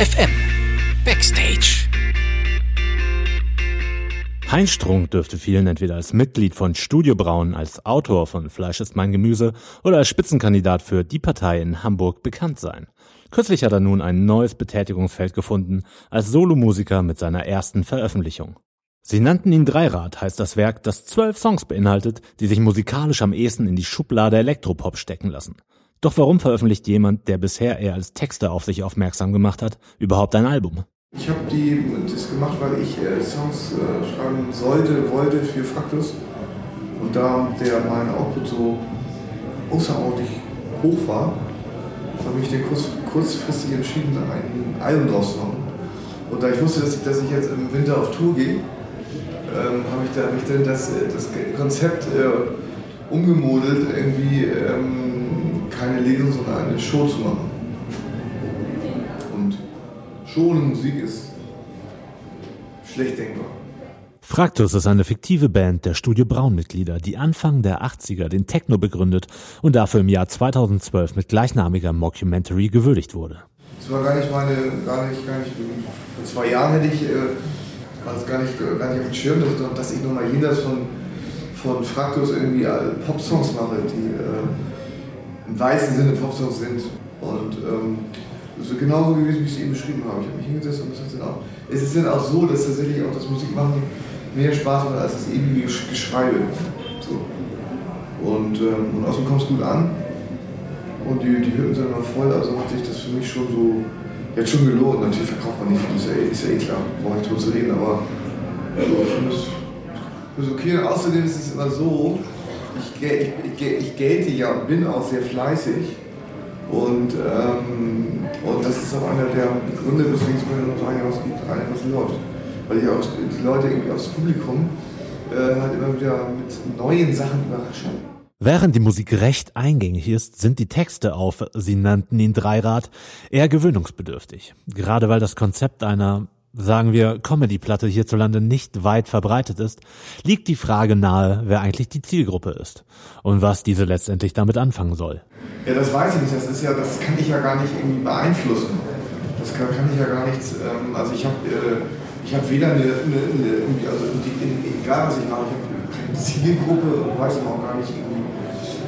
FM Backstage. Heinz Strunk dürfte vielen entweder als Mitglied von Studio Braun, als Autor von Fleisch ist mein Gemüse oder als Spitzenkandidat für die Partei in Hamburg bekannt sein. Kürzlich hat er nun ein neues Betätigungsfeld gefunden als Solomusiker mit seiner ersten Veröffentlichung. Sie nannten ihn Dreirad, heißt das Werk, das zwölf Songs beinhaltet, die sich musikalisch am ehesten in die Schublade Elektropop stecken lassen. Doch warum veröffentlicht jemand, der bisher eher als Texter auf sich aufmerksam gemacht hat, überhaupt ein Album? Ich habe das gemacht, weil ich äh, Songs äh, schreiben sollte, wollte für Fraktus. Und da der mein Output so außerordentlich hoch war, habe ich den kurz, kurzfristig entschieden, ein Album draus zu machen. Und da ich wusste, dass ich, dass ich jetzt im Winter auf Tour gehe, ähm, habe ich, da, hab ich dann das, das Konzept äh, umgemodelt, irgendwie ähm, keine Lesung, sondern eine Show zu machen. Und Show Musik ist schlecht denkbar. Fraktus ist eine fiktive Band der Studio Braun-Mitglieder, die Anfang der 80er den Techno begründet und dafür im Jahr 2012 mit gleichnamiger Mockumentary gewürdigt wurde. Das war gar nicht meine, gar nicht, gar nicht, vor zwei Jahren hätte ich, äh, war das gar nicht, gar nicht auf dem Schirm, dass, dass ich nochmal jenseits von, von Fraktus irgendwie Pop-Songs mache, die äh, im weißen Sinne Pop-Songs sind. Und ähm, so genauso gewesen, wie ich es eben beschrieben habe. Ich habe mich hingesetzt und es ist, auch, es ist dann auch so, dass tatsächlich auch das Musikmachen mehr Spaß macht als das ewige Geschreibe. So. Und, ähm, und außerdem kommt es gut an. Und die, die Hütten sind immer voll, also hat sich das für mich schon so jetzt schon gelohnt. Natürlich verkauft man nicht viel, ist ja, ist ja eh klar, brauche ich drüber zu reden, aber ja, ich finde es ist okay. Außerdem ist es immer so, ich, ich, ich, ich gelte ja und bin auch sehr fleißig. Und, ähm, und das ist auch einer der Gründe, weswegen es mir noch einiges gibt, einiges läuft. Weil ich auch die Leute irgendwie dem Publikum äh, halt immer wieder mit neuen Sachen überrasche. Während die Musik recht eingängig ist, sind die Texte auf, sie nannten ihn Dreirad, eher gewöhnungsbedürftig. Gerade weil das Konzept einer, sagen wir, Comedy-Platte hierzulande nicht weit verbreitet ist, liegt die Frage nahe, wer eigentlich die Zielgruppe ist und was diese letztendlich damit anfangen soll. Ja, das weiß ich nicht. Das ist ja, das kann ich ja gar nicht irgendwie beeinflussen. Das kann, kann ich ja gar nichts. Ähm, also ich habe, äh, ich habe weder eine, eine, eine also die, egal was ich mache, ich habe keine Zielgruppe und weiß auch gar nicht irgendwie,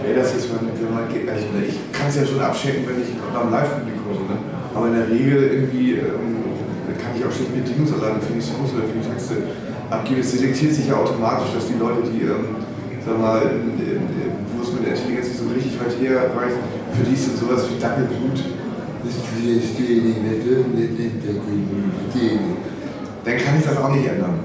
wer das ist, wenn, wenn man geht. Also ich kann es ja schon abchecken, wenn ich beim Live-Publikum so, ne? Aber in der Regel irgendwie ähm, kann ich auch schlecht Bedienungsanlagen für die Songs oder für die Texte abgeben. Es selektiert sich ja automatisch, dass die Leute, die, ähm, sag mal, wo es mit der Intelligenz nicht so richtig weit herreicht, für die ist dann sowas wie Dackelblut. Dann kann ich das auch nicht ändern.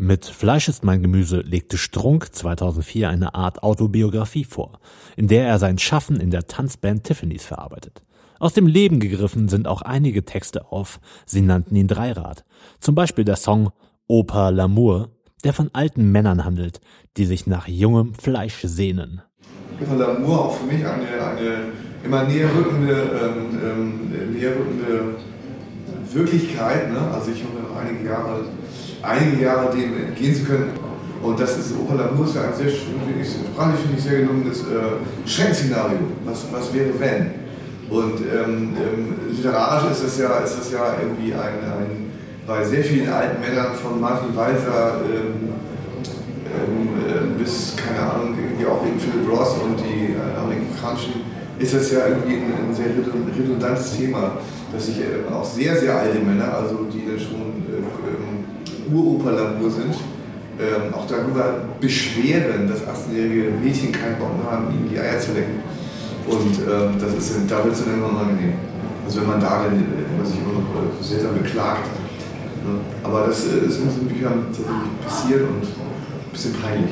Mit Fleisch ist mein Gemüse legte Strunk 2004 eine Art Autobiografie vor, in der er sein Schaffen in der Tanzband Tiffany's verarbeitet. Aus dem Leben gegriffen sind auch einige Texte auf, sie nannten ihn Dreirad. Zum Beispiel der Song Opa L'amour, der von alten Männern handelt, die sich nach jungem Fleisch sehnen. Opa L'amour auch für mich eine, eine immer näher rückende, ähm, ähm, näher rückende Wirklichkeit. Ne? Also ich habe einige Jahre, einige Jahre dem entgehen zu können. Und das ist Opa L'amour ist ja ein sehr, sprachlich finde ich sehr gelungenes äh, Schrenkszenario. Was, was wäre wenn? Und ähm, ähm, literarisch ist das ja, ist das ja irgendwie ein, ein bei sehr vielen alten Männern von Martin Walser ähm, ähm, äh, bis, keine Ahnung, irgendwie auch eben Philip Ross und die äh, amerikanischen, ist das ja irgendwie ein, ein sehr redundantes Thema, dass sich äh, auch sehr, sehr alte Männer, also die dann schon äh, Uroperlamur sind, ähm, auch darüber beschweren, dass 18-jährige Mädchen keinen Bock mehr haben, ihnen die Eier zu lecken. Und ähm, das ist, da wird es dann irgendwann angenehm. Also wenn man da dann, was ich immer noch seltsam beklagt. Ne? Aber das ist in unseren Büchern tatsächlich passiert und ein bisschen peinlich.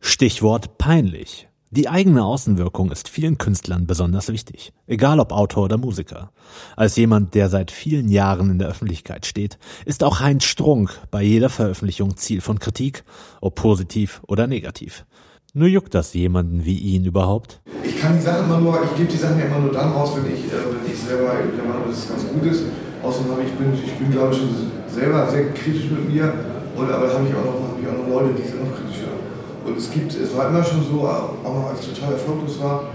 Stichwort peinlich. Die eigene Außenwirkung ist vielen Künstlern besonders wichtig, egal ob Autor oder Musiker. Als jemand, der seit vielen Jahren in der Öffentlichkeit steht, ist auch Heinz Strunk bei jeder Veröffentlichung Ziel von Kritik, ob positiv oder negativ. Nur juckt das jemanden wie ihn überhaupt? Ich kann die Sachen immer nur, ich gebe die Sachen ja immer nur dann raus, wenn ich, äh, wenn ich selber der Meinung bin, dass es ganz gut ist. Außerdem habe ich, bin, ich bin glaube ich schon selber sehr kritisch mit mir, und, aber da habe ich, auch noch, hab ich auch noch Leute, die sind noch kritischer. Und es gibt, es war immer schon so, auch noch als ich total erfolglos war,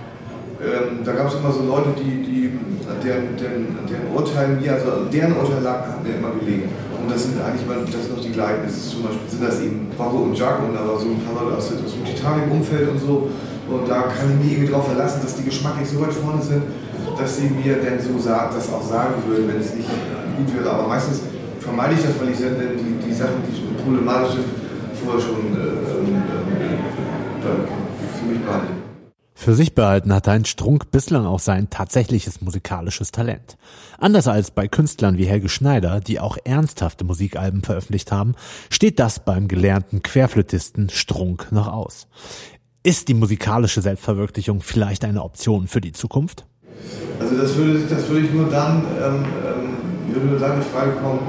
ähm, da gab es immer so Leute, die, die deren, deren, deren Urteil mir, also deren Urteil lag, mir immer gelegen. Und das sind eigentlich mal, das sind noch die gleichen. Das ist zum Beispiel sind das eben Varro und Jaco und war so ein paar Leute aus, aus dem Titanic-Umfeld und so. Und da kann ich mich irgendwie darauf verlassen, dass die geschmacklich so weit vorne sind, dass sie mir denn so sagt, das auch sagen würden, wenn es nicht gut wäre. Aber meistens vermeide ich das, weil ich dann die, die Sachen, die problematisch sind, vorher schon äh, äh, für mich behalte. Für sich behalten hat Heinz Strunk bislang auch sein tatsächliches musikalisches Talent. Anders als bei Künstlern wie Helge Schneider, die auch ernsthafte Musikalben veröffentlicht haben, steht das beim gelernten Querflötisten Strunk noch aus. Ist die musikalische Selbstverwirklichung vielleicht eine Option für die Zukunft? Also das würde, das würde ich nur dann, ähm, ähm, würde nur dann in Frage kommen,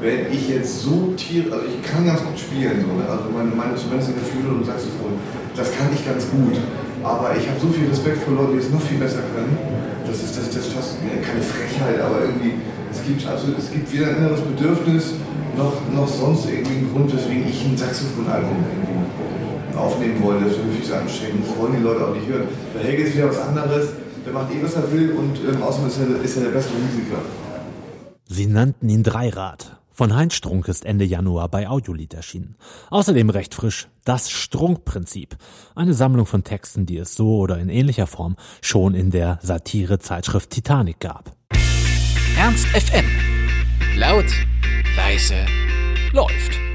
wenn ich jetzt so tier, also ich kann ganz gut spielen, so, ne? also meine, meine der Flügel und Saxophon, das kann ich ganz gut. Aber ich habe so viel Respekt vor Leuten, die es noch viel besser können. Das ist, das, das ist fast keine Frechheit, aber irgendwie, es gibt, also, es gibt weder ein inneres Bedürfnis noch, noch sonst irgendwie einen Grund, weswegen ich ein Saxophonalbum aufnehmen wollte. Das würde viel zu anstrengend. Das wollen die Leute auch nicht hören. Bei Helge ist wieder was anderes. Der macht eh, was er will und ähm, außerdem ist er, ist er der bessere Musiker. Sie nannten ihn Dreirad. Von Heinz Strunk ist Ende Januar bei Audiolied erschienen. Außerdem recht frisch das Strunk-Prinzip. Eine Sammlung von Texten, die es so oder in ähnlicher Form schon in der Satire-Zeitschrift Titanic gab. Ernst FM. Laut, leise, läuft.